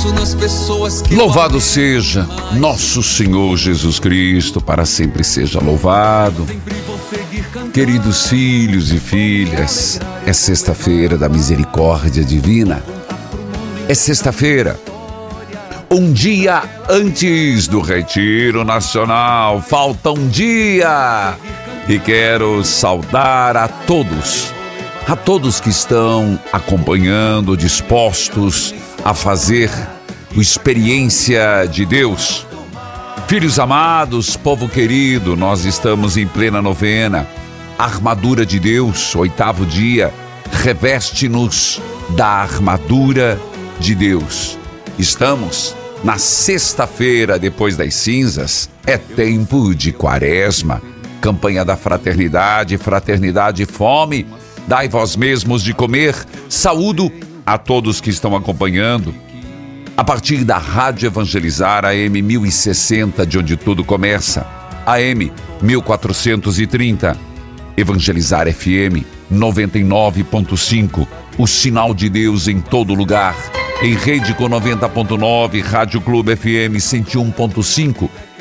Penso nas pessoas que. Louvado seja nosso Senhor Jesus Cristo, para sempre seja louvado. Queridos filhos e filhas, é sexta-feira da misericórdia divina. É sexta-feira, um dia antes do Retiro Nacional. Falta um dia. E quero saudar a todos, a todos que estão acompanhando, dispostos a fazer o experiência de Deus. Filhos amados, povo querido, nós estamos em plena novena. Armadura de Deus, oitavo dia, reveste-nos da armadura de Deus. Estamos na sexta-feira depois das cinzas, é tempo de quaresma, campanha da fraternidade, fraternidade e fome. Dai vós mesmos de comer. Saúdo a todos que estão acompanhando a partir da Rádio Evangelizar AM 1060, de onde tudo começa, AM 1430, Evangelizar FM 99.5, o sinal de Deus em todo lugar, em rede com 90.9, Rádio Clube FM 101.5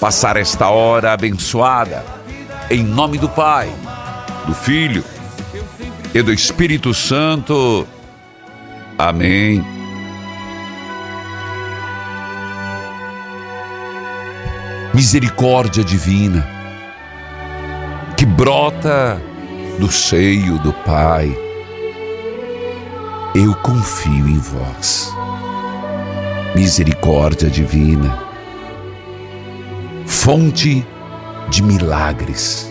passar esta hora abençoada, em nome do Pai, do Filho e do Espírito Santo. Amém. misericórdia divina que brota do seio do Pai. Eu confio em vós. Misericórdia divina, fonte de milagres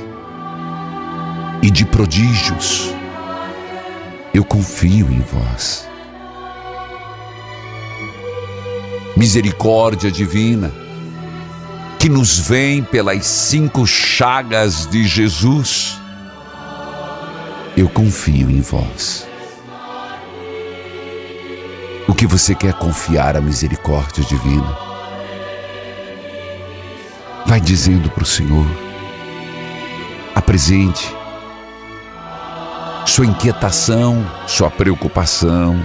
e de prodígios. Eu confio em vós. Misericórdia divina, que nos vem pelas cinco chagas de Jesus, eu confio em vós. O que você quer confiar à misericórdia divina? Vai dizendo para o Senhor, apresente sua inquietação, sua preocupação,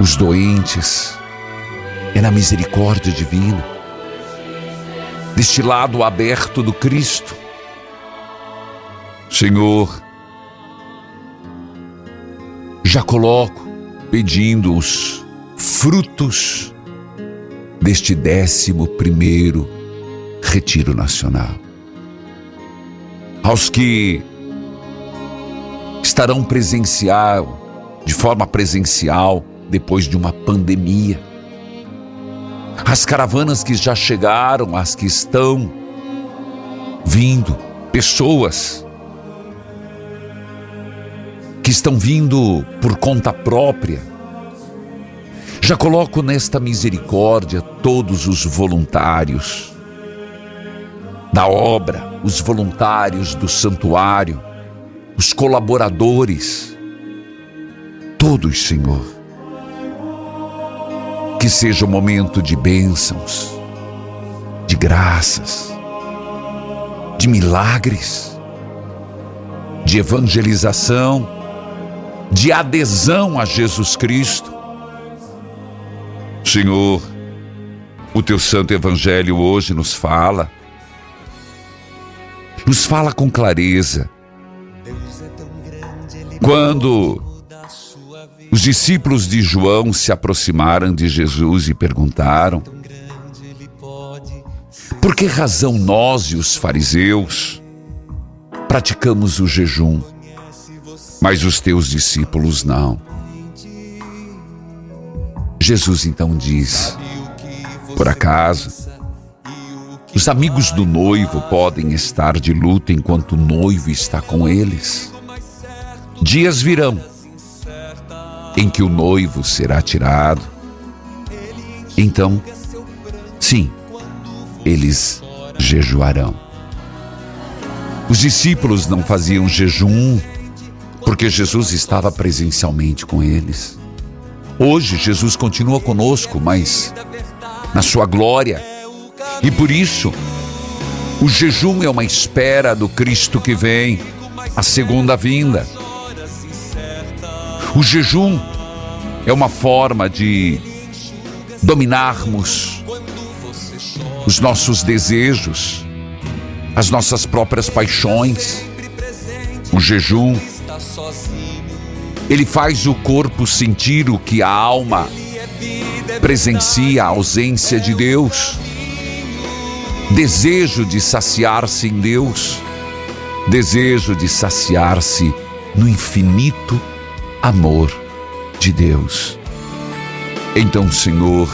os doentes, é na misericórdia divina, deste lado aberto do Cristo. Senhor, já coloco pedindo os frutos deste décimo primeiro Retiro Nacional. Aos que estarão presencial, de forma presencial, depois de uma pandemia as caravanas que já chegaram, as que estão vindo, pessoas que estão vindo por conta própria. Já coloco nesta misericórdia todos os voluntários da obra, os voluntários do santuário, os colaboradores, todos, Senhor. Que seja um momento de bênçãos, de graças, de milagres, de evangelização, de adesão a Jesus Cristo. Senhor, o teu santo evangelho hoje nos fala, nos fala com clareza. Quando os discípulos de João se aproximaram de Jesus e perguntaram: Por que razão nós e os fariseus praticamos o jejum, mas os teus discípulos não? Jesus então diz: Por acaso os amigos do noivo podem estar de luto enquanto o noivo está com eles? Dias virão em que o noivo será tirado. Então, sim, eles jejuarão. Os discípulos não faziam jejum porque Jesus estava presencialmente com eles. Hoje, Jesus continua conosco, mas na sua glória. E por isso, o jejum é uma espera do Cristo que vem, a segunda vinda. O jejum é uma forma de dominarmos os nossos desejos, as nossas próprias paixões. O jejum, ele faz o corpo sentir o que a alma presencia a ausência de Deus. Desejo de saciar-se em Deus, desejo de saciar-se no infinito amor de Deus. Então, Senhor,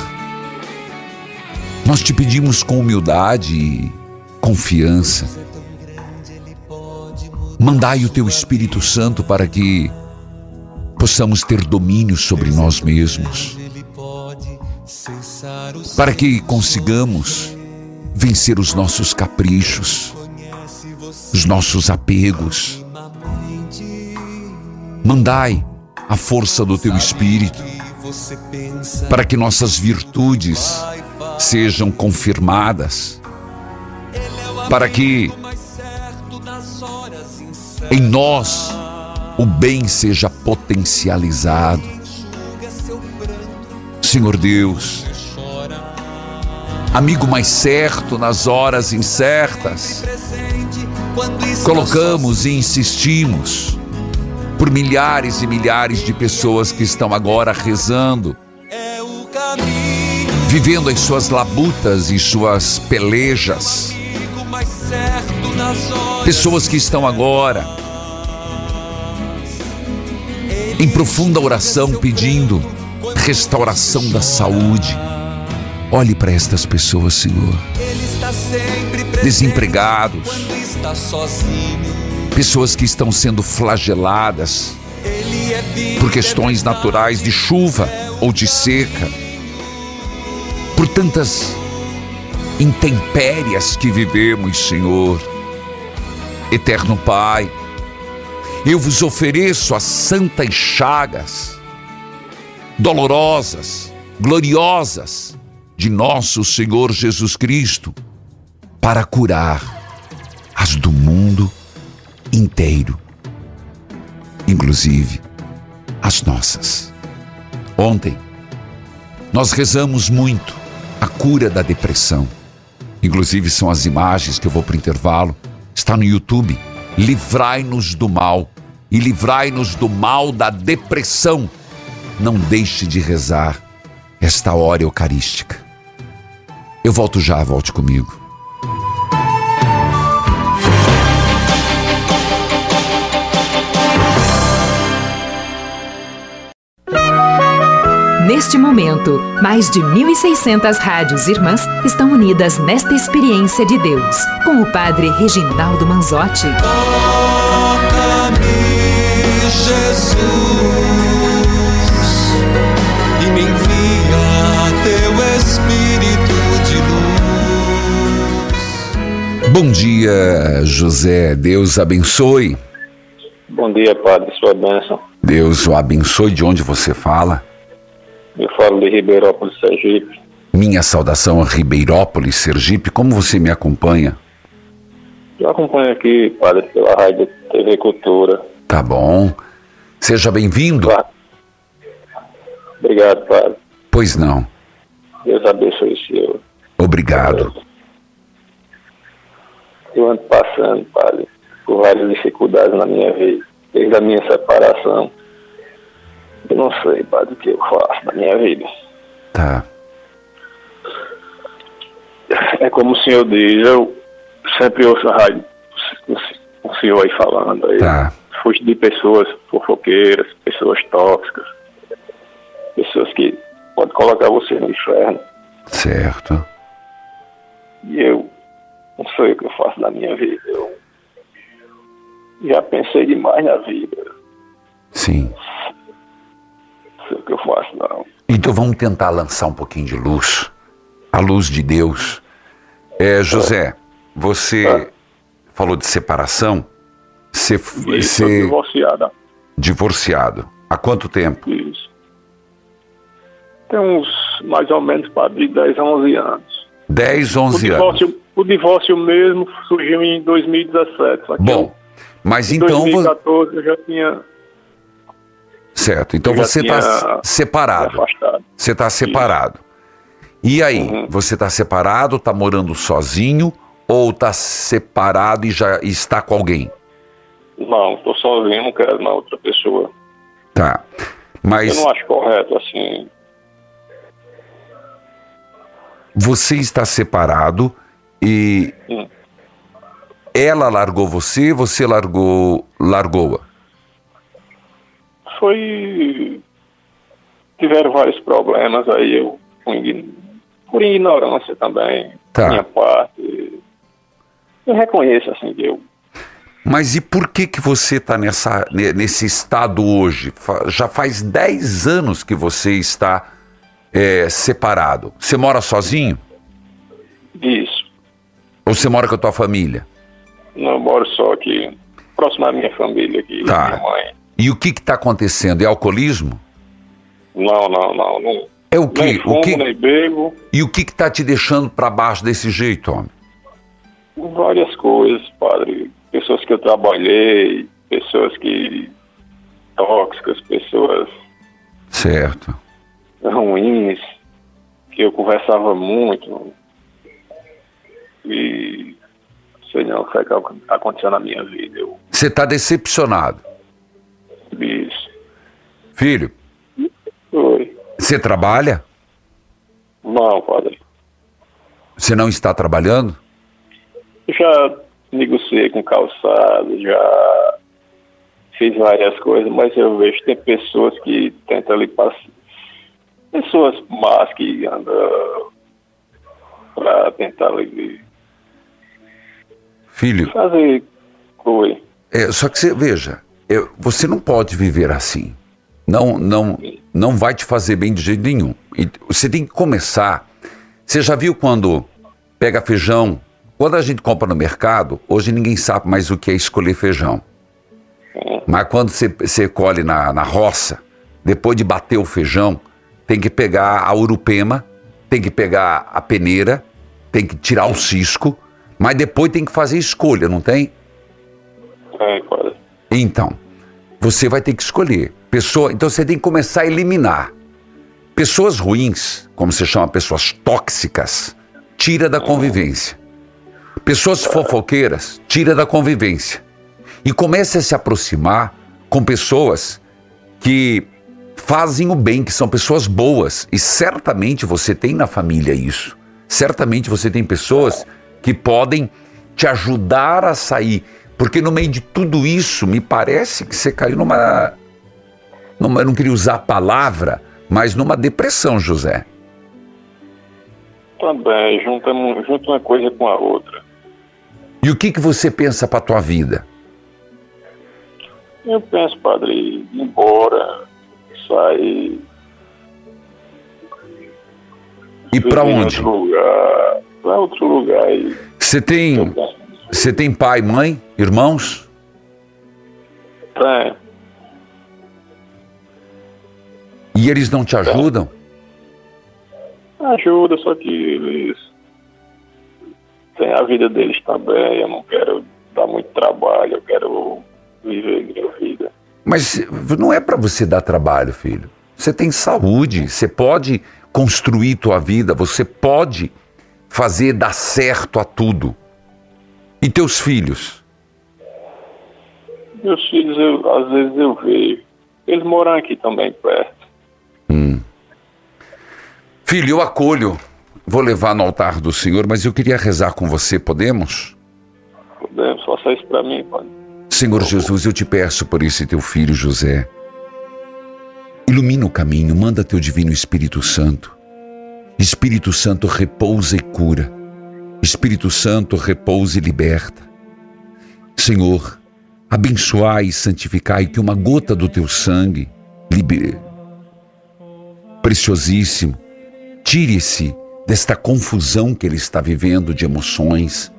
nós te pedimos com humildade e confiança. Mandai o teu Espírito Santo para que possamos ter domínio sobre nós mesmos, para que consigamos vencer os nossos caprichos, os nossos apegos. Mandai a força do teu espírito, para que nossas virtudes sejam confirmadas, para que em nós o bem seja potencializado. Senhor Deus, amigo mais certo nas horas incertas, colocamos e insistimos por milhares e milhares de pessoas que estão agora rezando, vivendo as suas labutas e suas pelejas. Pessoas que estão agora em profunda oração pedindo restauração da saúde. Olhe para estas pessoas, Senhor. Desempregados pessoas que estão sendo flageladas por questões naturais de chuva ou de seca, por tantas intempérias que vivemos, Senhor. Eterno Pai, eu vos ofereço as santas chagas, dolorosas, gloriosas de nosso Senhor Jesus Cristo, para curar as do mundo inteiro, inclusive as nossas. Ontem, nós rezamos muito a cura da depressão. Inclusive, são as imagens que eu vou para o intervalo. Está no YouTube. Livrai-nos do mal e livrai-nos do mal da depressão. Não deixe de rezar esta hora eucarística. Eu volto já, volte comigo. Neste momento, mais de 1.600 rádios irmãs estão unidas nesta experiência de Deus, com o Padre Reginaldo Manzotti. Toca-me, Jesus, e me envia teu Espírito de luz. Bom dia, José. Deus abençoe. Bom dia, Padre, sua bênção. Deus o abençoe. De onde você fala? Eu falo de Ribeirópolis, Sergipe. Minha saudação a Ribeirópolis, Sergipe. Como você me acompanha? Eu acompanho aqui, Padre, pela rádio TV Cultura. Tá bom. Seja bem-vindo. Obrigado, Padre. Pois não. Deus abençoe o senhor. Obrigado. Eu ando passando, Padre, por várias dificuldades na minha vida, desde a minha separação. Eu não sei, Padre, o que eu faço na minha vida. Tá. É como o senhor diz, eu sempre ouço a rádio, o senhor aí falando aí. Tá. Fujo de pessoas fofoqueiras, pessoas tóxicas, pessoas que podem colocar você no inferno. Certo. E eu não sei o que eu faço na minha vida. Eu já pensei demais na vida. Sim. Sei o que eu faço, não. Então vamos tentar lançar um pouquinho de luz. A luz de Deus. É, José, você É. falou de separação. Você, Isso, sou você divorciada. divorciado. Há quanto tempo? Isso. Tem uns mais ou menos de 10 a 11 anos. 10, O 11 anos. divórcio, o divórcio mesmo surgiu em 2017. Só que Bom, mas em então você. 2014 eu já tinha Certo, então você está separado. Você está separado. E aí, Uhum. você está separado, está morando sozinho ou está separado e já está com alguém? Não, estou sozinho, não quero uma outra pessoa. Tá. Mas Eu não acho correto, assim. você está separado e Hum. ela largou você, você largou largou-a. Foi. Tiveram vários problemas aí, eu por ign- por ignorância também, Tá. minha parte. Eu reconheço assim que eu Mas e por que que você está nessa ne- nesse estado hoje? Já faz 10 anos que você está é, separado. Você mora sozinho isso. ou você mora com a tua família? Não moro só aqui, próximo à minha família aqui, Tá. minha mãe. E o que está acontecendo? É alcoolismo? Não, não, não, não. É o quê? Nem O fumo, que? nem bebo. E o que está te deixando para baixo desse jeito, homem? Várias coisas, padre. Pessoas que eu trabalhei, pessoas que. tóxicas, pessoas Certo. ruins, que eu conversava muito. E. sei não o que que aconteceu na minha vida. Eu Você está decepcionado. Filho, Foi. você trabalha? Não, padre. Você não está trabalhando? Eu já negociei com calçado, já fiz várias coisas, mas eu vejo que tem pessoas que tentam ali passar. Pessoas más que andam para tentar ali Filho, fazer coisa. é, só que você veja, é, você não pode viver assim. Não, não, não vai te fazer bem de jeito nenhum. E você tem que começar. Você já viu quando pega feijão? Quando a gente compra no mercado, hoje ninguém sabe mais o que é escolher feijão. Mas quando você, você colhe na, na roça, depois de bater o feijão, tem que pegar a urupema, tem que pegar a peneira, tem que tirar o cisco, mas depois tem que fazer escolha, não tem? É, padre. Então, você vai ter que escolher. Pessoa, então você tem que começar a eliminar. Pessoas ruins, como se chama pessoas tóxicas, tira da convivência. Pessoas fofoqueiras, tira da convivência. E comece a se aproximar com pessoas que fazem o bem, que são pessoas boas. E certamente você tem na família isso. Certamente você tem pessoas que podem te ajudar a sair. Porque no meio de tudo isso, me parece que você caiu numa. numa eu não queria usar a palavra, mas numa depressão, José. Também, junta, junta uma coisa com a outra. E o que, que você pensa para tua vida? Eu penso, padre, ir embora, sair. E para onde? Outro lugar, para outro lugar. Você tem, você tem pai, mãe, irmãos? tem. E eles não te ajudam? Ajuda, só que eles têm a vida deles também. Eu não quero dar muito trabalho, eu quero viver minha vida. Mas não é para você dar trabalho, filho. Você tem saúde, você pode construir tua vida, você pode fazer dar certo a tudo. E teus filhos? Meus filhos, eu, às vezes eu vejo. Eles moram aqui também perto. Filho, eu acolho. Vou levar no altar do Senhor, mas eu queria rezar com você, podemos? Podemos, faça isso para mim, padre. Senhor Jesus, eu te peço por esse teu filho José. Ilumina o caminho, manda teu divino Espírito Santo. Espírito Santo repousa e cura. Espírito Santo repousa e liberta. Senhor, abençoai e santificai que uma gota do teu sangue, libe... preciosíssimo, tire-se desta confusão que ele está vivendo de emoções,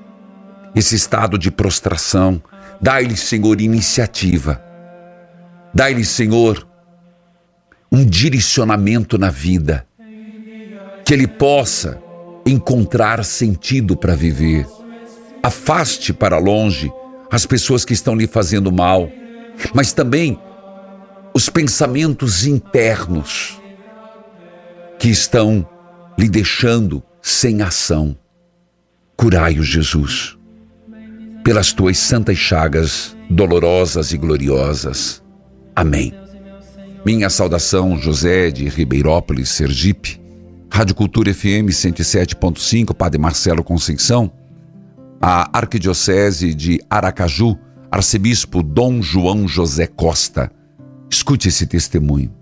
esse estado de prostração. Dai-lhe, Senhor, iniciativa. Dai-lhe, Senhor, um direcionamento na vida. Que ele possa encontrar sentido para viver. Afaste para longe as pessoas que estão lhe fazendo mal, mas também os pensamentos internos que estão lhe deixando sem ação. Curai-o, Jesus pelas tuas santas chagas, dolorosas e gloriosas. Amém. Minha saudação, José de Ribeirópolis, Sergipe, Rádio Cultura FM 107.5, Padre Marcelo Conceição, a Arquidiocese de Aracaju, Arcebispo Dom João José Costa. Escute esse testemunho.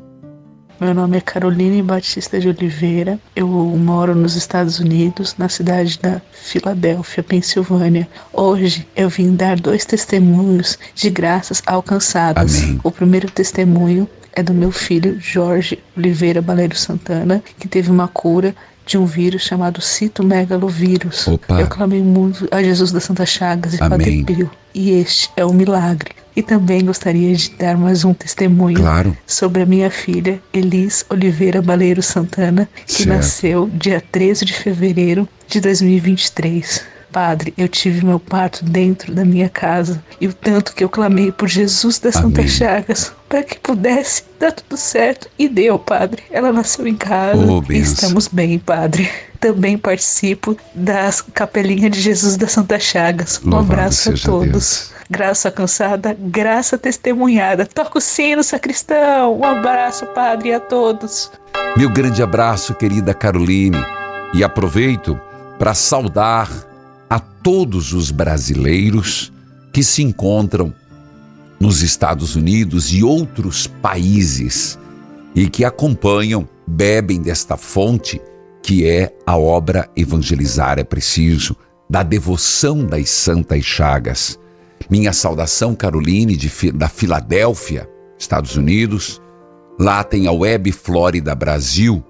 Meu nome é Caroline Batista de Oliveira. Eu moro nos Estados Unidos, na cidade da Filadélfia, Pensilvânia. Hoje eu vim dar dois testemunhos de graças alcançadas. Amém. O primeiro testemunho é do meu filho Jorge Oliveira Baleiro Santana, que teve uma cura de um vírus chamado citomegalovírus. Opa. Eu clamei muito a Jesus das Santas Chagas e Amém. Padre Pio. E este é o milagre. E também gostaria de dar mais um testemunho Claro. sobre a minha filha Elis Oliveira Baleiro Santana, que Certo. nasceu dia 13 de fevereiro de 2023. Padre, eu tive meu parto dentro da minha casa e o tanto que eu clamei por Jesus das Amém. Santas Chagas para que pudesse dar tudo certo e deu, Padre. Ela nasceu em casa Oh, e estamos bem, Padre. Também participo das capelinhas de Jesus das Santas Chagas. Um Louvado abraço a todos. Deus. Graça cansada, graça testemunhada. Toca o sino, sacristão. Um abraço, Padre, a todos. Meu grande abraço, querida Caroline, e aproveito para saudar a todos os brasileiros que se encontram nos Estados Unidos e outros países e que acompanham, bebem desta fonte que é a obra Evangelizar é Preciso, da devoção das Santas Chagas. Minha saudação, Caroline, de, da Filadélfia, Estados Unidos. Lá tem a Web Flórida Brasil,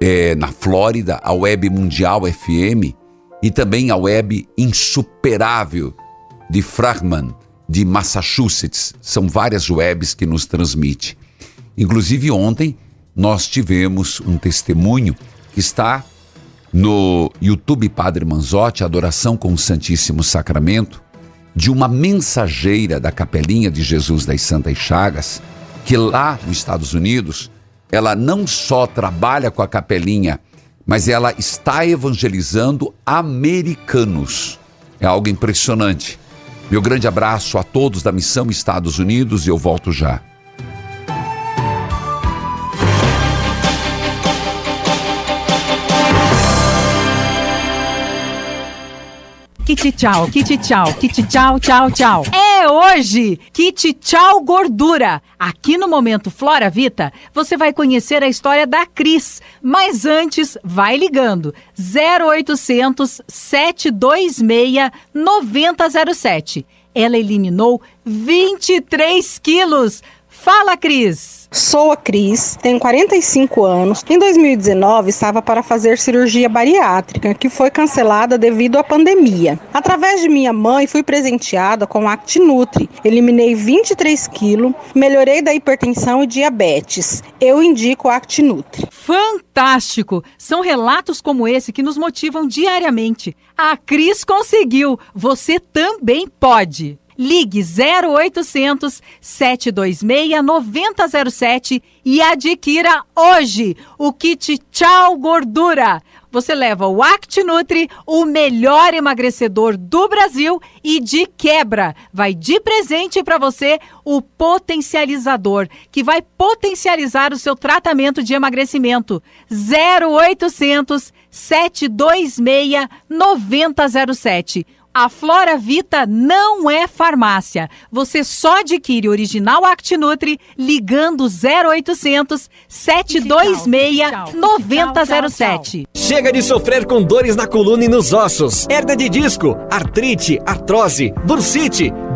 é, na Flórida, a Web Mundial FM e também a Web Insuperável de Fragman, de Massachusetts. São várias webs que nos transmite. Inclusive ontem nós tivemos um testemunho que está no YouTube Padre Manzotti, Adoração com o Santíssimo Sacramento, de uma mensageira da Capelinha de Jesus das Santas Chagas, que lá nos Estados Unidos, ela não só trabalha com a capelinha, mas ela está evangelizando americanos. É algo impressionante. Meu grande abraço a todos da Missão Estados Unidos e eu volto já. Kit tchau, kit tchau, kit tchau, tchau, tchau. É hoje! Kit tchau gordura. Aqui no Momento Flora Vita, você vai conhecer a história da Cris. Mas antes, vai ligando. 0800 726 9007. Ela eliminou 23 quilos. Fala, Cris! Sou a Cris, tenho 45 anos. Em 2019 estava para fazer cirurgia bariátrica, que foi cancelada devido à pandemia. Através de minha mãe, fui presenteada com Actinutri. Eliminei 23 quilos, melhorei da hipertensão e diabetes. Eu indico Actinutri. Fantástico! São relatos como esse que nos motivam diariamente. A Cris conseguiu, você também pode. Ligue 0800 726 9007 e adquira hoje o kit Tchau Gordura. Você leva o ActiNutri, o melhor emagrecedor do Brasil e de quebra. Vai de presente para você o potencializador, que vai potencializar o seu tratamento de emagrecimento. 0800 726 9007. A Flora Vita não é farmácia. Você só adquire o original Actinutri ligando 0800 726 9007. Chega de sofrer com dores na coluna e nos ossos, hernia de disco, artrite, artrose, bursite,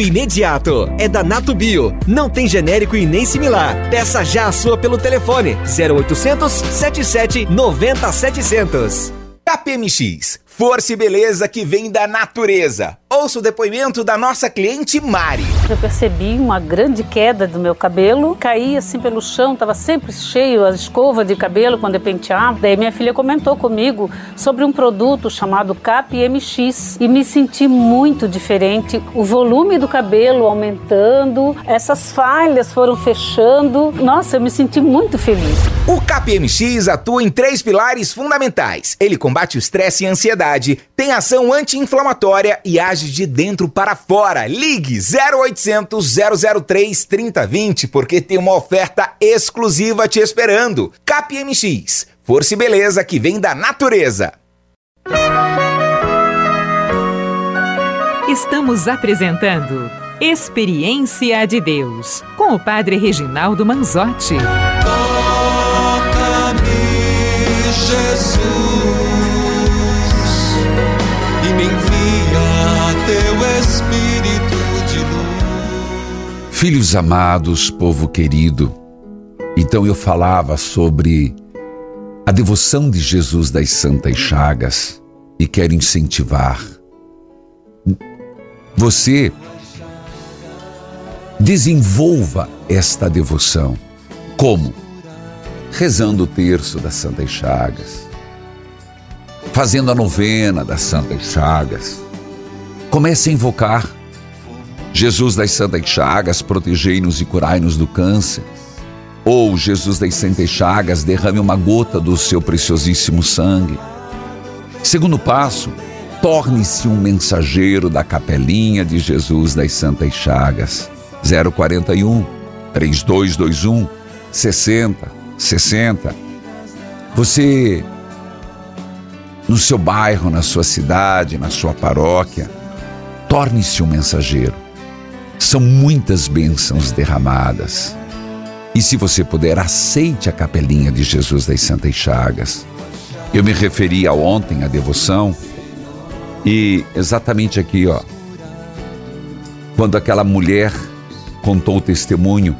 imediato. É da Nato Bio. Não tem genérico e nem similar. Peça já a sua pelo telefone 0800 77 90 700. KPMX Força e beleza que vem da natureza. Ouça o depoimento da nossa cliente Mari. Eu percebi uma grande queda do meu cabelo, caía assim pelo chão, estava sempre cheio a escova de cabelo quando eu penteava. Daí minha filha comentou comigo sobre um produto chamado CAP-MX e me senti muito diferente. O volume do cabelo aumentando, essas falhas foram fechando. Nossa, eu me senti muito feliz. O CAP-MX atua em três pilares fundamentais. Ele combate o estresse e a ansiedade tem ação anti-inflamatória e age de dentro para fora. Ligue 0800 003 3020 porque tem uma oferta exclusiva te esperando. CapMX, força e beleza que vem da natureza. Estamos apresentando Experiência de Deus com o Padre Reginaldo Manzotti. Toca-me, Jesus. Filhos amados, povo querido, então eu falava sobre a devoção de Jesus das Santas Chagas e quero incentivar você desenvolva esta devoção. Como? Rezando o terço das Santas Chagas, fazendo a novena das Santas Chagas. Comece a invocar Jesus das Santas Chagas, protegei-nos e curai-nos do câncer. Ou Jesus das Santas Chagas, derrame uma gota do seu preciosíssimo sangue. Segundo passo, torne-se um mensageiro da capelinha de Jesus das Santas Chagas. 041 3221 60 60. Você, no seu bairro, na sua cidade, na sua paróquia, torne-se um mensageiro. São muitas bênçãos derramadas. E se você puder, aceite a capelinha de Jesus das Santas Chagas. Eu me referi a ontem à devoção e exatamente aqui, ó, quando aquela mulher contou o testemunho,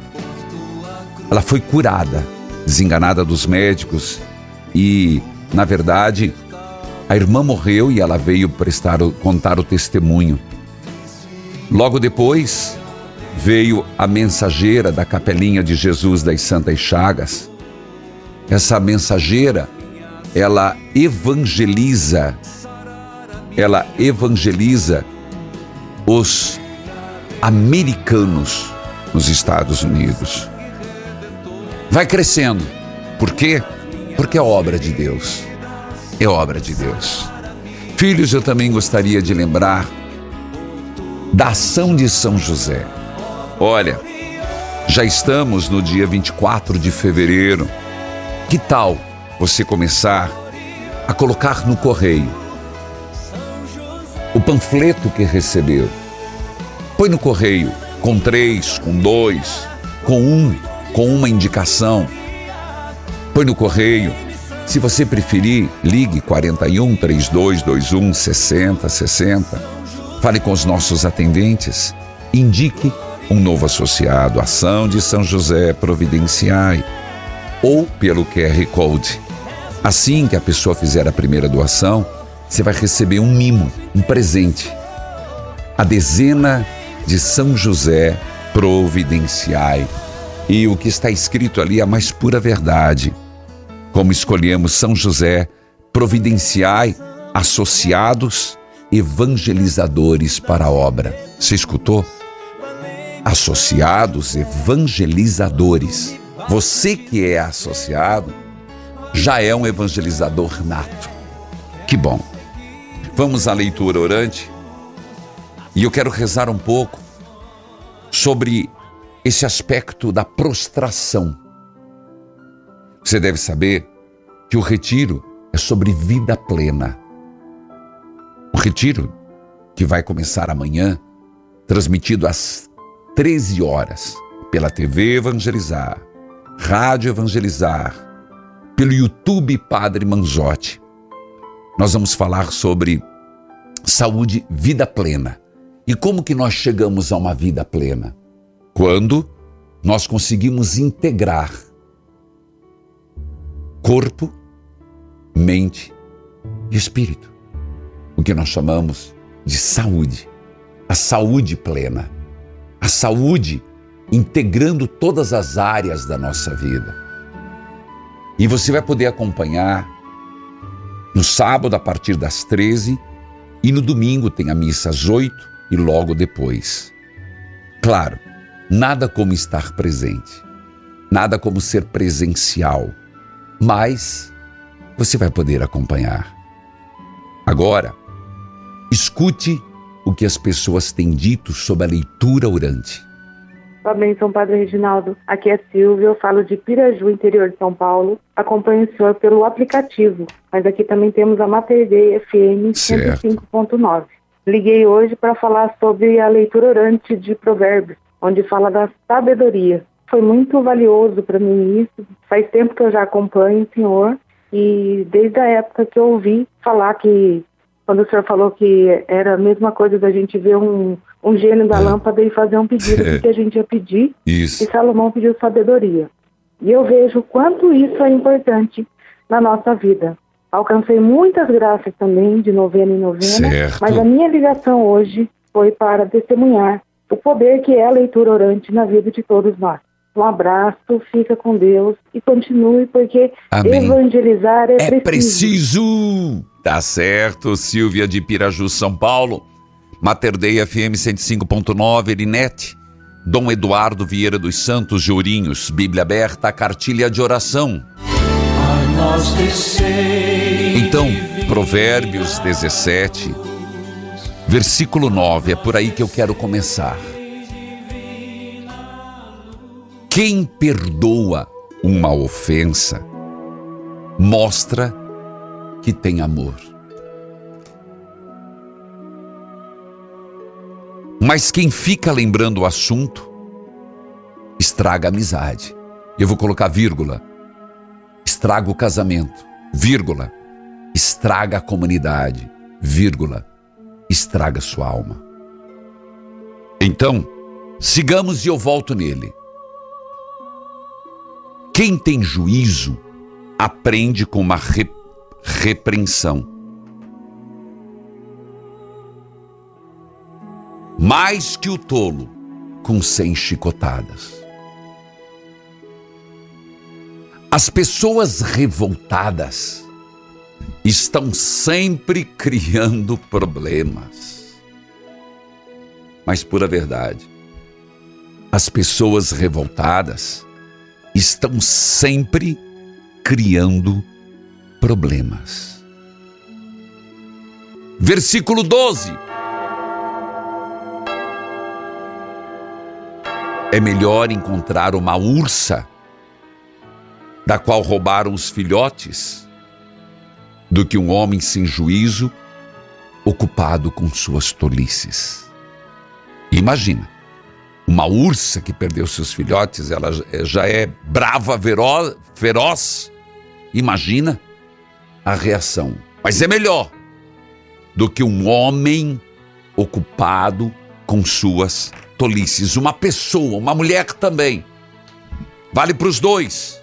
ela foi curada, desenganada dos médicos e, na verdade, a irmã morreu e ela veio prestar contar o testemunho. Logo depois, veio a mensageira da capelinha de Jesus das Santas Chagas. Essa mensageira, ela evangeliza ela evangeliza os americanos nos Estados Unidos. Vai crescendo. Por quê? Porque é obra de Deus. É obra de Deus. Filhos, eu também gostaria de lembrar da ação de São José. Olha, já estamos no dia 24 de fevereiro. Que tal você começar a colocar no correio o panfleto que recebeu? Põe no correio com três, com dois, com um, com uma indicação. Põe no correio. Se você preferir, ligue 41 3221 6060. Fale com os nossos atendentes. Indique um novo associado, Ação de São José Providenciai, ou pelo QR Code. Assim que a pessoa fizer a primeira doação, você vai receber um mimo, um presente. A dezena de São José Providenciai. E o que está escrito ali é a mais pura verdade. Como escolhemos São José Providenciai, associados, evangelizadores para a obra. Você escutou? Associados, evangelizadores. Você que é associado já é um evangelizador nato. Que bom. Vamos à leitura orante. E eu quero rezar um pouco sobre esse aspecto da prostração. Você deve saber que o retiro é sobre vida plena. O retiro, que vai começar amanhã, transmitido às 13 horas pela TV Evangelizar, Rádio Evangelizar, pelo YouTube Padre Manzotti. Nós vamos falar sobre saúde, vida plena. E como que nós chegamos a uma vida plena? Quando nós conseguimos integrar corpo, mente e espírito. O que nós chamamos de saúde. A saúde plena. A saúde integrando todas as áreas da nossa vida. E você vai poder acompanhar no sábado a partir das 13 e no domingo tem a missa às 8 e logo depois. Claro, nada como estar presente, nada como ser presencial, mas você vai poder acompanhar. Agora, escute o que as pessoas têm dito sobre a leitura orante. Sua bênção, Padre Reginaldo. Aqui é Silvia, eu falo de Piraju, interior de São Paulo. Acompanho o senhor pelo aplicativo, mas aqui também temos a Mater Dei FM 105.9. Liguei hoje para falar sobre a leitura orante de Provérbios, onde fala da sabedoria. Foi muito valioso para mim isso. Faz tempo que eu já acompanho o senhor e desde a época que eu ouvi falar que quando o senhor falou que era a mesma coisa da gente ver um, um gênio da é. lâmpada e fazer um pedido é. que a gente ia pedir. Isso. E Salomão pediu sabedoria. E eu vejo o quanto isso é importante na nossa vida. Alcancei muitas graças também de novena em novena, certo. mas a minha ligação hoje foi para testemunhar o poder que é a leitura orante na vida de todos nós. Um abraço, fica com Deus e continue, porque Amém. evangelizar é, é preciso. preciso. Tá certo, Silvia de Piraju, São Paulo. Mater Dei FM 105.9, Elinete. Dom Eduardo Vieira dos Santos, Jurinhos, Bíblia aberta, cartilha de oração. Então, Provérbios 17, versículo 9, é por aí que eu quero começar. Quem perdoa uma ofensa mostra que tem amor. Mas quem fica lembrando o assunto estraga a amizade. Eu vou colocar vírgula estraga o casamento, vírgula, estraga a comunidade, vírgula, estraga sua alma. Então, sigamos e eu volto nele. Quem tem juízo aprende com uma re repreensão. Mais que o tolo com cem chicotadas. As pessoas revoltadas estão sempre criando problemas. Mas, pura verdade, as pessoas revoltadas estão sempre criando problemas. Versículo 12. É melhor encontrar uma ursa da qual roubaram os filhotes do que um homem sem juízo ocupado com suas tolices. Imagina, uma ursa que perdeu seus filhotes, ela já é brava, feroz. Imagina a reação. Mas é melhor do que um homem ocupado com suas tolices. Uma pessoa, uma mulher também. Vale para os dois.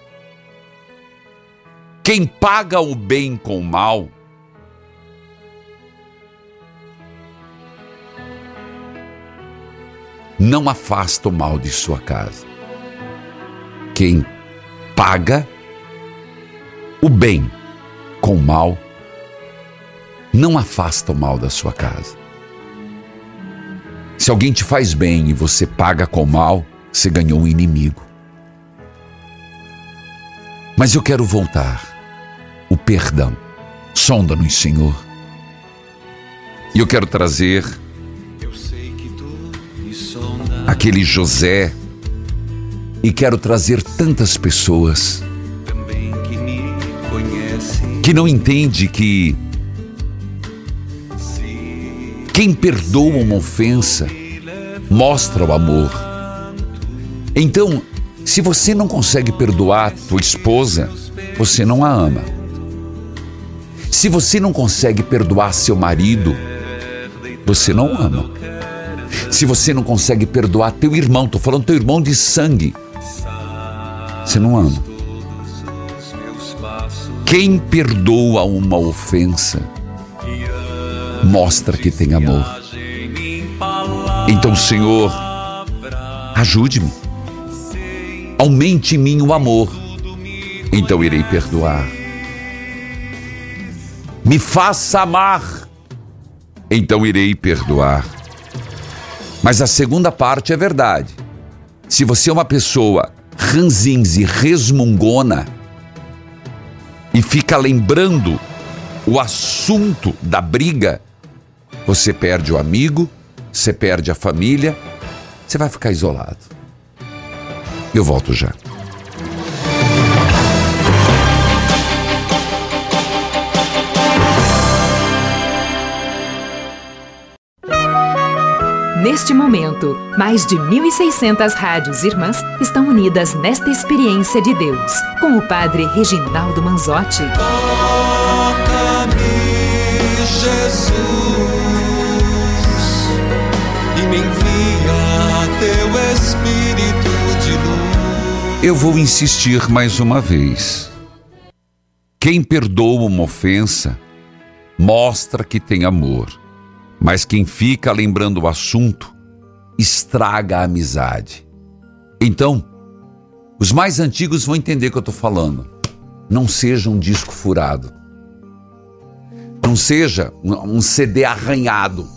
Quem paga o bem com o mal não afasta o mal de sua casa. Quem paga o bem com o mal não afasta o mal da sua casa. Se alguém te faz bem e você paga com o mal, você ganhou um inimigo. Mas eu quero voltar. O perdão. Sonda-nos, Senhor. E eu quero trazer aquele José e quero trazer tantas pessoas que não entende que quem perdoa uma ofensa mostra o amor. Então, se você não consegue perdoar tua esposa, você não a ama. Se você não consegue perdoar seu marido, você não ama. Se você não consegue perdoar teu irmão, estou falando teu irmão de sangue, você não ama. Quem perdoa uma ofensa mostra que tem amor. Então, Senhor, ajude-me. Aumente em mim o amor. Então irei perdoar. Me faça amar. Então irei perdoar. Mas a segunda parte é verdade. Se você é uma pessoa ranzinze, resmungona e fica lembrando o assunto da briga, você perde o amigo, você perde a família, você vai ficar isolado. Eu volto já. Neste momento, mais de 1.600 rádios irmãs estão unidas nesta experiência de Deus, com o Padre Reginaldo Manzotti. Toca-me, Jesus, e me envia teu Espírito de luz. Eu vou insistir mais uma vez. Quem perdoa uma ofensa mostra que tem amor. Mas quem fica lembrando o assunto estraga a amizade. Então, os mais antigos vão entender o que eu estou falando. Não seja um disco furado. Não seja um CD arranhado.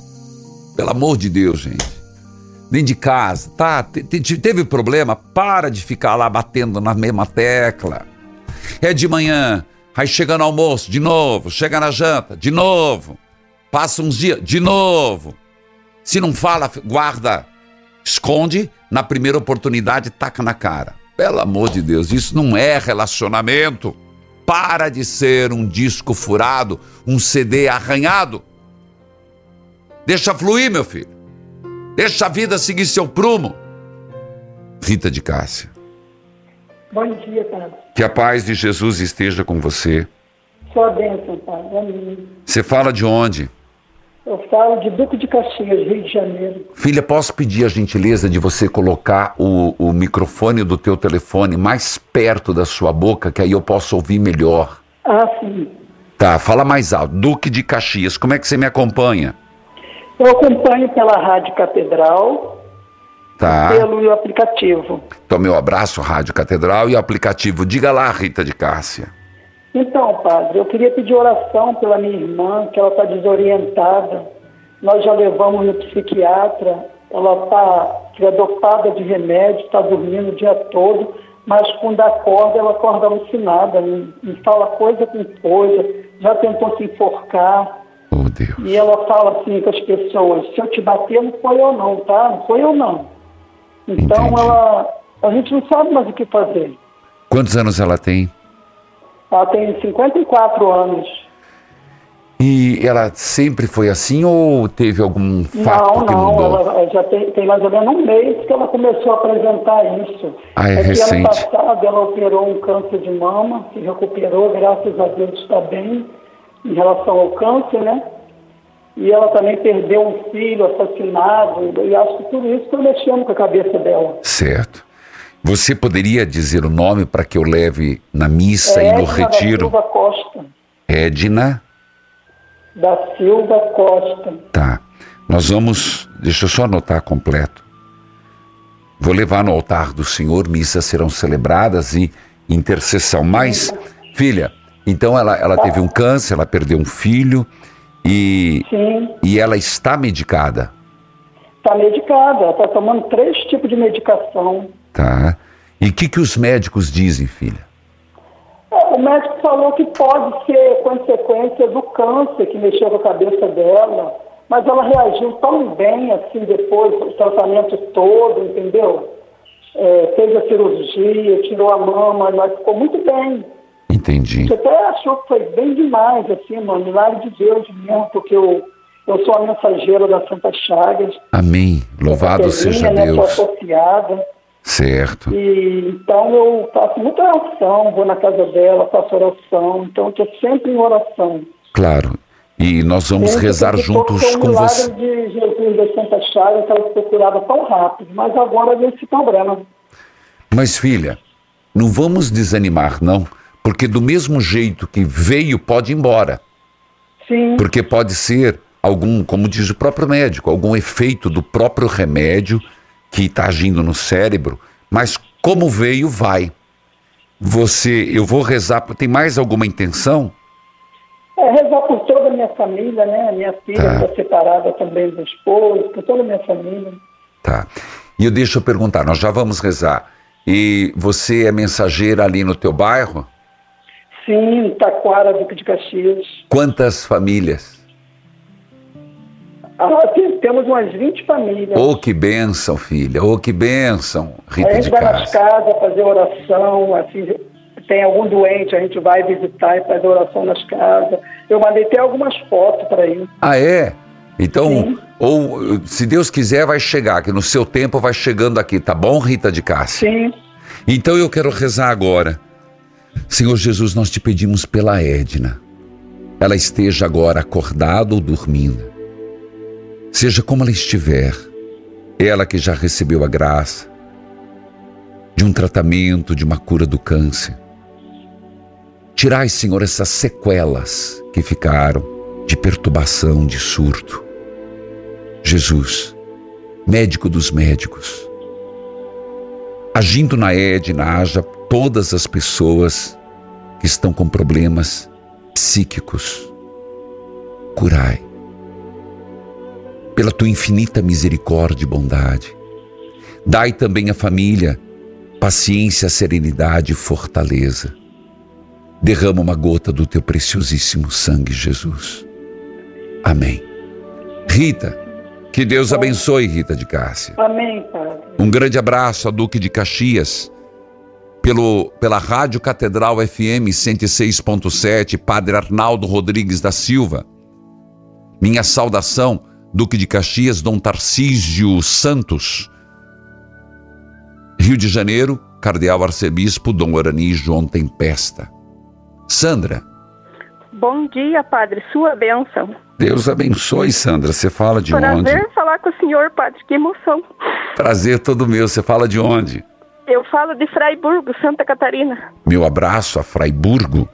Pelo amor de Deus, gente. Nem de casa, tá? Teve problema? Para de ficar lá batendo na mesma tecla. É de manhã, aí chega no almoço, de novo, chega na janta, de novo. Passa uns dias, de novo. Se não fala, guarda, esconde, na primeira oportunidade taca na cara. Pelo amor de Deus, isso não é relacionamento. Para de ser um disco furado, um CD arranhado. Deixa fluir, meu filho. Deixa a vida seguir seu prumo. Rita de Cássia. Bom dia, Padre. Que a paz de Jesus esteja com você. Sua bênção, Padre. Amém. Você fala de onde? Eu falo de Duque de Caxias, Rio de Janeiro. Filha, posso pedir a gentileza de você colocar o, o microfone do teu telefone mais perto da sua boca, que aí eu posso ouvir melhor. Ah, sim. Tá, fala mais alto. Duque de Caxias, como é que você me acompanha? Eu acompanho pela Rádio Catedral Tá. pelo aplicativo. Então, meu abraço, Rádio Catedral e o aplicativo. Diga lá, Rita de Cássia. Então, padre, eu queria pedir oração pela minha irmã, que ela está desorientada. Nós já levamos no psiquiatra, ela está é dopada de remédio, está dormindo o dia todo, mas quando acorda, ela acorda alucinada, me, me fala coisa com coisa, já tentou se enforcar. Oh, Deus. E ela fala assim com as pessoas, se eu te bater, não foi eu não, tá? Não foi eu não. Então Entendi. ela. A gente não sabe mais o que fazer. Quantos anos ela tem? Ela tem 54 anos. E ela sempre foi assim ou teve algum fato não, que não, mudou? ela já tem, tem mais ou menos um mês que ela começou a apresentar isso. Ah, é ano recente. passado ela operou um câncer de mama, se recuperou, graças a Deus está bem em relação ao câncer, né? E ela também perdeu um filho assassinado, e acho que tudo isso está mexendo com a cabeça dela. Certo. Você poderia dizer o nome para que eu leve na missa e no Edna da retiro? Silva Costa. Edna? Da Silva Costa. Tá. Nós vamos. Deixa eu só anotar completo. Vou levar no altar do Senhor, missas serão celebradas e intercessão. Mas, filha, então ela, ela teve um câncer, ela perdeu um filho e, Sim. e ela está medicada. Está medicada, ela está tomando três tipos de medicação. Tá. E o que, que os médicos dizem, filha? É, O médico falou que pode ser consequência do câncer que mexeu com a cabeça dela, mas ela reagiu tão bem assim depois do tratamento todo, entendeu? É, fez a cirurgia, tirou a mama, mas ficou muito bem. Entendi. Você até achou que foi bem demais, assim, mano, milagre de Deus mesmo, porque eu, eu sou a mensageira da Santa Chagas. Amém. Louvado Capelinha, seja né, Deus. Sou associada. Certo. E, então eu faço muita oração, vou na casa dela, faço oração, então eu estou sempre em oração. Claro. E nós vamos Sempre rezar juntos foi com você. de Jesus da Santa Chagas, que ela ficou curada tão rápido, mas agora vem esse problema. Mas, filha, não vamos desanimar, não. Porque do mesmo jeito que veio, pode ir embora. Sim. Porque pode ser algum, como diz o próprio médico, algum efeito do próprio remédio que está agindo no cérebro, mas como veio, vai. Você, eu vou rezar, tem mais alguma intenção? É, rezar por toda a minha família, né? Minha filha Tá. está separada também do esposo, por toda a minha família. Tá. E eu deixo eu perguntar, nós já vamos rezar. E você é mensageira ali no teu bairro? Sim, Taquara, Duque de Caxias. Quantas famílias? Ah, tem- temos umas 20 famílias. Oh, que bênção, filha. Oh, que bênção, a Rita gente de vai nas Cássia. casas fazer oração, assim, tem algum doente, a gente vai visitar e fazer oração nas casas. Eu mandei até algumas fotos para ir. Ah, é? Então, ou se Deus quiser, vai chegar, que no seu tempo vai chegando aqui, tá bom, Rita de Cássia? Sim. Então eu quero rezar agora. Senhor Jesus, nós te pedimos pela Edna. Ela esteja agora acordada ou dormindo. Seja como ela estiver, ela que já recebeu a graça de um tratamento, de uma cura do câncer. Tirai, Senhor, essas sequelas que ficaram de perturbação, de surto. Jesus, médico dos médicos, agindo na Edna, haja todas as pessoas que estão com problemas psíquicos. Curai. Pela tua infinita misericórdia e bondade. Dai também à família paciência, serenidade e fortaleza. Derrama uma gota do teu preciosíssimo sangue, Jesus. Amém. Rita, que Deus abençoe, Rita de Cássia. Amém, Padre. Um grande abraço a Duque de Caxias, pelo, pela Rádio Catedral FM 106.7, Padre Arnaldo Rodrigues da Silva. Minha saudação, Duque de Caxias, Dom Tarcísio Santos. Rio de Janeiro, Cardeal Arcebispo Dom Orani João Tempesta. Sandra, Bom dia, padre. Sua bênção. Deus abençoe, Sandra. Você fala de Prazer onde? falar com o senhor, padre. Que emoção. Prazer todo meu. Você fala de onde? Eu falo de Fraiburgo, Santa Catarina. Meu abraço a Fraiburgo.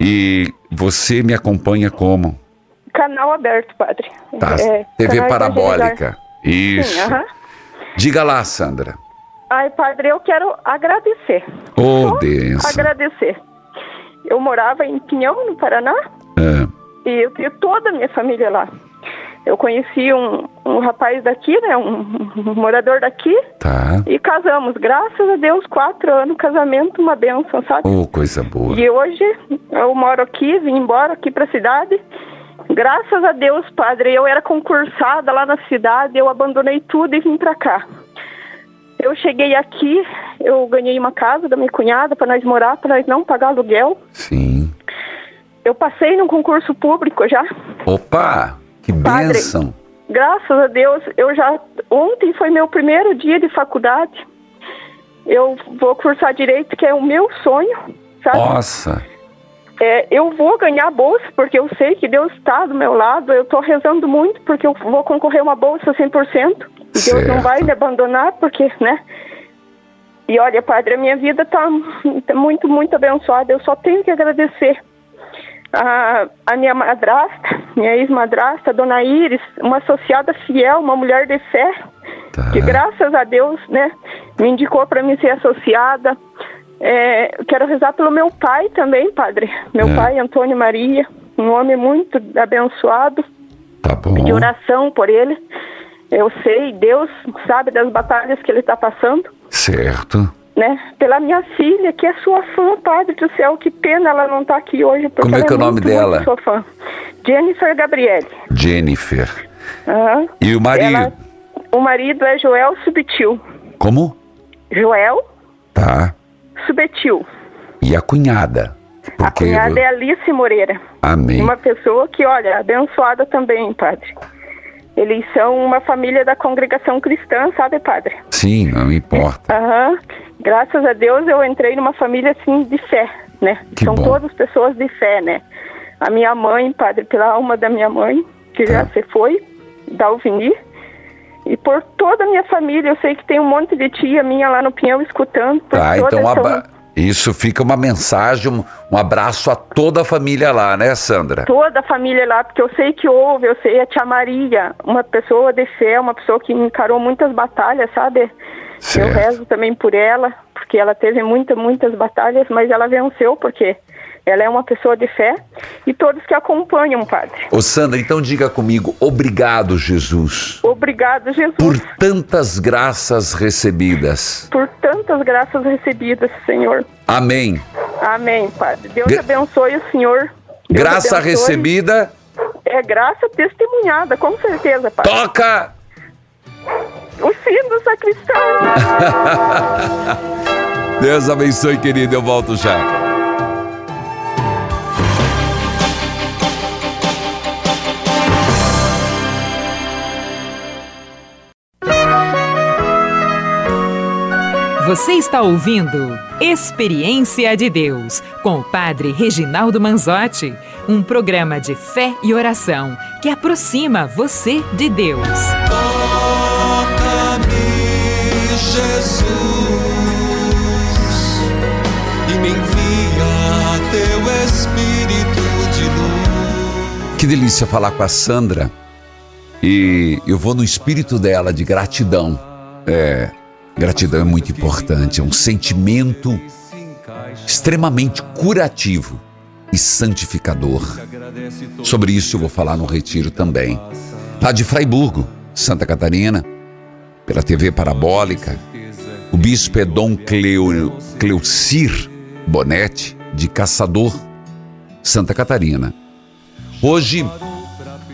E você me acompanha como? Canal aberto, padre. Tá. É, TV parabólica. Isso. Sim, aham. Diga lá, Sandra. Ai, padre, eu quero agradecer. Ô, Deus. Agradecer. Eu morava em Pinhão, no Paraná, É. e eu tenho toda a minha família lá. Eu conheci um, um rapaz daqui, né? Um, um morador daqui. Tá. E casamos. Graças a Deus, quatro anos, casamento, uma benção, sabe? Oh, coisa boa. E hoje eu moro aqui, vim embora aqui para a cidade. Graças a Deus, padre, eu era concursada lá na cidade, eu abandonei tudo e vim para cá. Eu cheguei aqui, eu ganhei uma casa da minha cunhada para nós morar, para nós não pagar aluguel. Sim. Eu passei num concurso público já. Opa, que Padre. bênção. Graças a Deus, eu já ontem foi meu primeiro dia de faculdade. Eu vou cursar direito, que é o meu sonho, sabe? Nossa. É, eu vou ganhar a bolsa, porque eu sei que Deus está do meu lado. Eu estou rezando muito, porque eu vou concorrer a uma bolsa 100%. E Deus não Certo. vai me abandonar, porque, né? E olha, Padre, a minha vida está muito, muito abençoada. Eu só tenho que agradecer a, a minha madrasta, minha ex-madrasta, Dona Iris, uma associada fiel, uma mulher de fé, que graças a Deus, né, me indicou para mim ser associada. É, quero rezar pelo meu pai também, padre. Meu É. pai, Antônio Maria, um homem muito abençoado. Tá bom. De oração por ele. Eu sei, Deus sabe das batalhas que ele está passando, Certo. né? Pela minha filha, que é sua fã, padre do céu. Que pena ela não tá aqui hoje. Porque Como é que é o nome muito, dela? Muito sua fã. Jennifer Gabriele. Jennifer. Aham. E o marido? Ela- o marido é Joel Subtil. Como? Joel Tá. Subtil. E a cunhada? A cunhada é Alice Moreira. Amém. Uma pessoa que, olha, abençoada também, padre. Eles são uma família da congregação cristã, sabe, padre? Sim, não importa. Aham. Graças a Deus eu entrei numa família assim de fé, né? Que São bom. todas pessoas de fé, né? A minha mãe, padre, pela alma da minha mãe, que Tá. já se foi, da Alvini. E por toda a minha família, eu sei que tem um monte de tia minha lá no Pinhão escutando. Tá, então aba- isso fica uma mensagem, um, um abraço a toda a família lá, né, Sandra? toda a família lá, porque eu sei que houve, eu sei a tia Maria, uma pessoa de fé, uma pessoa que encarou muitas batalhas, sabe? Certo. Eu rezo também por ela, porque ela teve muitas, muitas batalhas, mas ela venceu, porque ela é uma pessoa de fé, e todos que acompanham, Padre. Ô Sandra, então diga comigo, obrigado, Jesus, Obrigado, Jesus, por tantas graças recebidas. por tantas graças recebidas, Senhor. Amém. Amém, Padre. Deus Gra- abençoe o Senhor. Deus Graça abençoe. recebida, É graça testemunhada, com certeza, Padre. toca! O sino do sacristão. Deus abençoe, querido, eu volto já. Você está ouvindo Experiência de Deus com o Padre Reginaldo Manzotti, um programa de fé e oração que aproxima você de Deus. Toca-me, Jesus, e me envia teu Espírito de luz. Que delícia falar com a Sandra. E eu vou no espírito dela de gratidão. É, gratidão é muito importante, é um sentimento extremamente curativo e santificador. Sobre isso eu vou falar no retiro também. Lá de Fraiburgo, Santa Catarina, pela TV Parabólica, o bispo é Dom Cleo, Cleucir Bonetti, de Caçador, Santa Catarina. Hoje,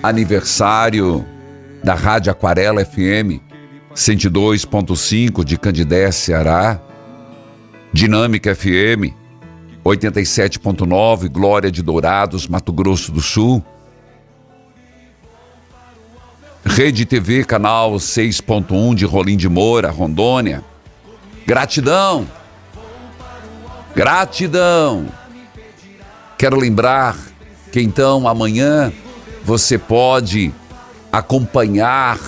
aniversário da Rádio Aquarela FM 102.5 de Candidé, Ceará, Dinâmica FM 87.9, Glória de Dourados, Mato Grosso do Sul. Rede TV, canal 6.1 de Rolim de Moura, Rondônia. Gratidão! Gratidão! Quero lembrar que então amanhã você pode acompanhar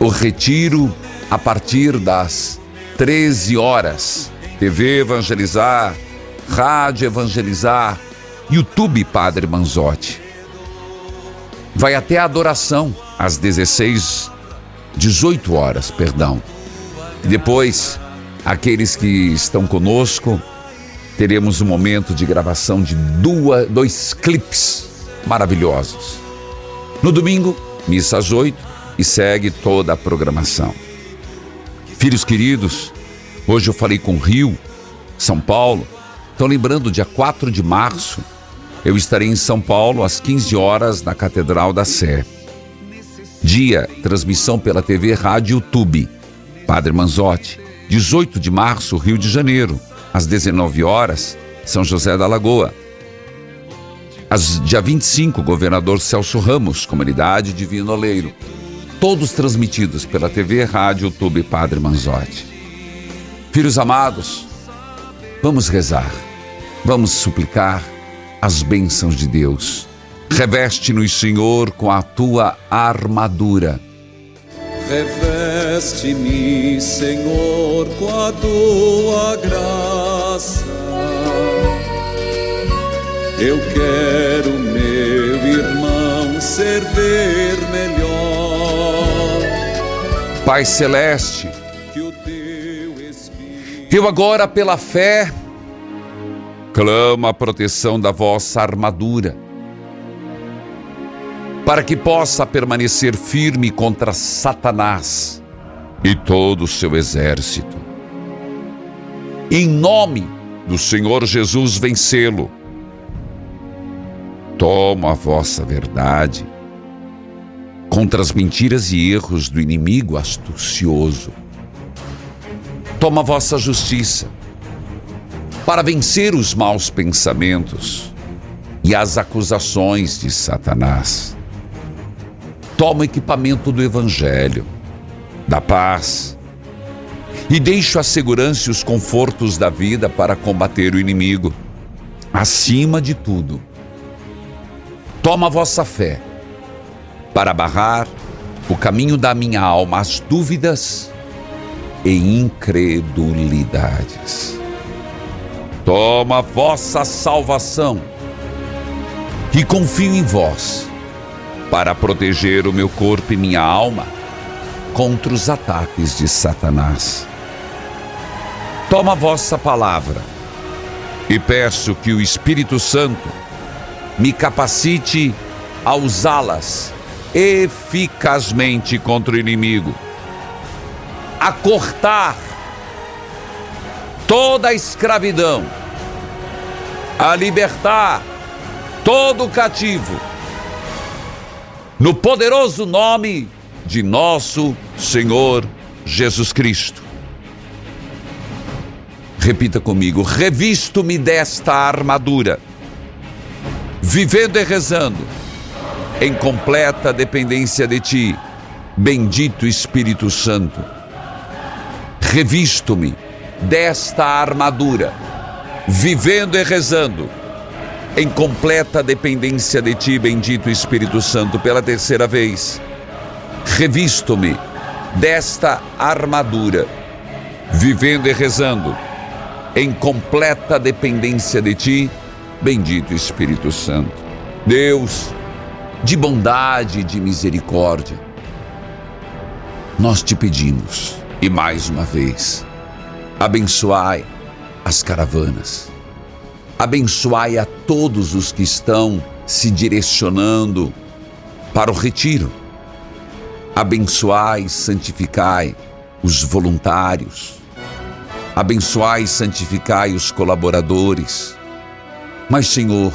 o retiro a partir das 13 horas. TV Evangelizar, Rádio Evangelizar, YouTube Padre Manzotti. Vai até a adoração às 16, 18 horas, perdão. E depois, aqueles que estão conosco teremos um momento de gravação de duas, dois clipes maravilhosos. No domingo, missa às oito e segue toda a programação. Filhos queridos, hoje eu falei com Rio, São Paulo. Estão lembrando, dia 4 de março, eu estarei em São Paulo às 15 horas na Catedral da Sé. Dia, transmissão pela TV Rádio YouTube. Padre Manzotti. 18 de março, Rio de Janeiro às 19 horas, São José da Lagoa. Dia 25, governador Celso Ramos, comunidade Divino Oleiro. Todos transmitidos pela TV, Rádio, YouTube Padre Manzotti. Filhos amados, vamos rezar, vamos suplicar as bênçãos de Deus. Reveste-nos, Senhor, com a tua armadura. Reveste-me, Senhor, com a tua graça. Eu quero, meu irmão, servir melhor. Pai Celeste, eu agora, pela fé, clamo a proteção da vossa armadura para que possa permanecer firme contra Satanás e todo o seu exército. Em nome do Senhor Jesus vencê-lo. Toma a vossa verdade contra as mentiras e erros do inimigo astucioso. Toma vossa justiça para vencer os maus pensamentos e as acusações de Satanás toma o equipamento do Evangelho, da paz, e deixo a segurança e os confortos da vida para combater o inimigo. Acima de tudo, toma a vossa fé para barrar o caminho da minha alma às dúvidas e incredulidades. Toma vossa salvação e confio em vós para proteger o meu corpo e minha alma contra os ataques de Satanás. Toma vossa palavra e peço que o Espírito Santo me capacite a usá-las eficazmente contra o inimigo, a cortar toda a escravidão, a libertar todo o cativo. No poderoso nome de nosso Senhor Jesus Cristo. Repita comigo: revisto-me desta armadura, vivendo e rezando, em completa dependência de Ti, bendito Espírito Santo. Revisto-me desta armadura, vivendo e rezando, em completa dependência de Ti, bendito Espírito Santo, pela terceira vez. Revisto-me desta armadura, vivendo e rezando, em completa dependência de Ti, bendito Espírito Santo. Deus, de bondade e de misericórdia, nós te pedimos, e mais uma vez, abençoai as caravanas Abençoai a todos os que estão se direcionando para o retiro. Abençoai, santificai os voluntários. Abençoai e santificai os colaboradores. Mas, Senhor,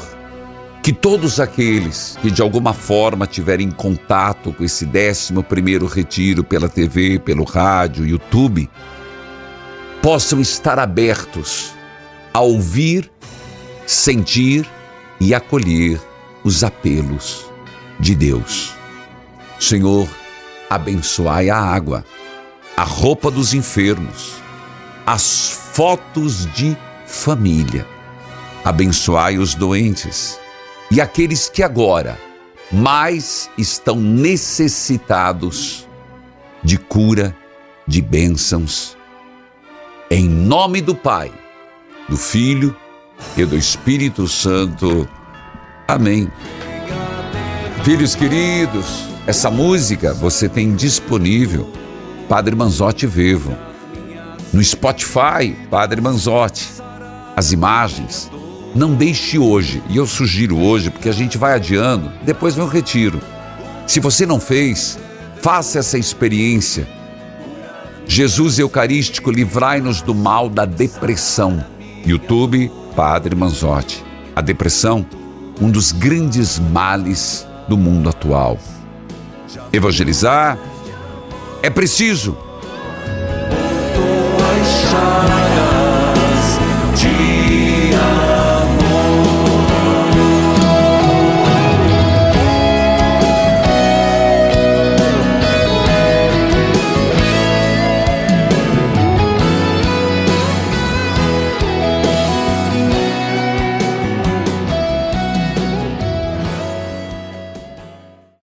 que todos aqueles que de alguma forma tiverem contato com esse décimo primeiro retiro pela TV, pelo rádio, YouTube, possam estar abertos a ouvir sentir e acolher os apelos de Deus. Senhor, abençoai a água, a roupa dos enfermos, as fotos de família. Abençoai os doentes e aqueles que agora mais estão necessitados de cura, de bênçãos. Em nome do Pai, do Filho e do Espírito Santo. Amém. Filhos queridos, essa música você tem disponível Padre Manzotti Vivo. No Spotify, Padre Manzotti. as imagens, não deixe hoje, e eu sugiro hoje, porque a gente vai adiando, depois vem o retiro. Se você não fez, faça essa experiência. Jesus Eucarístico, livrai-nos do mal da depressão. YouTube, Padre Manzotti. A depressão, um dos grandes males do mundo atual. Evangelizar é preciso.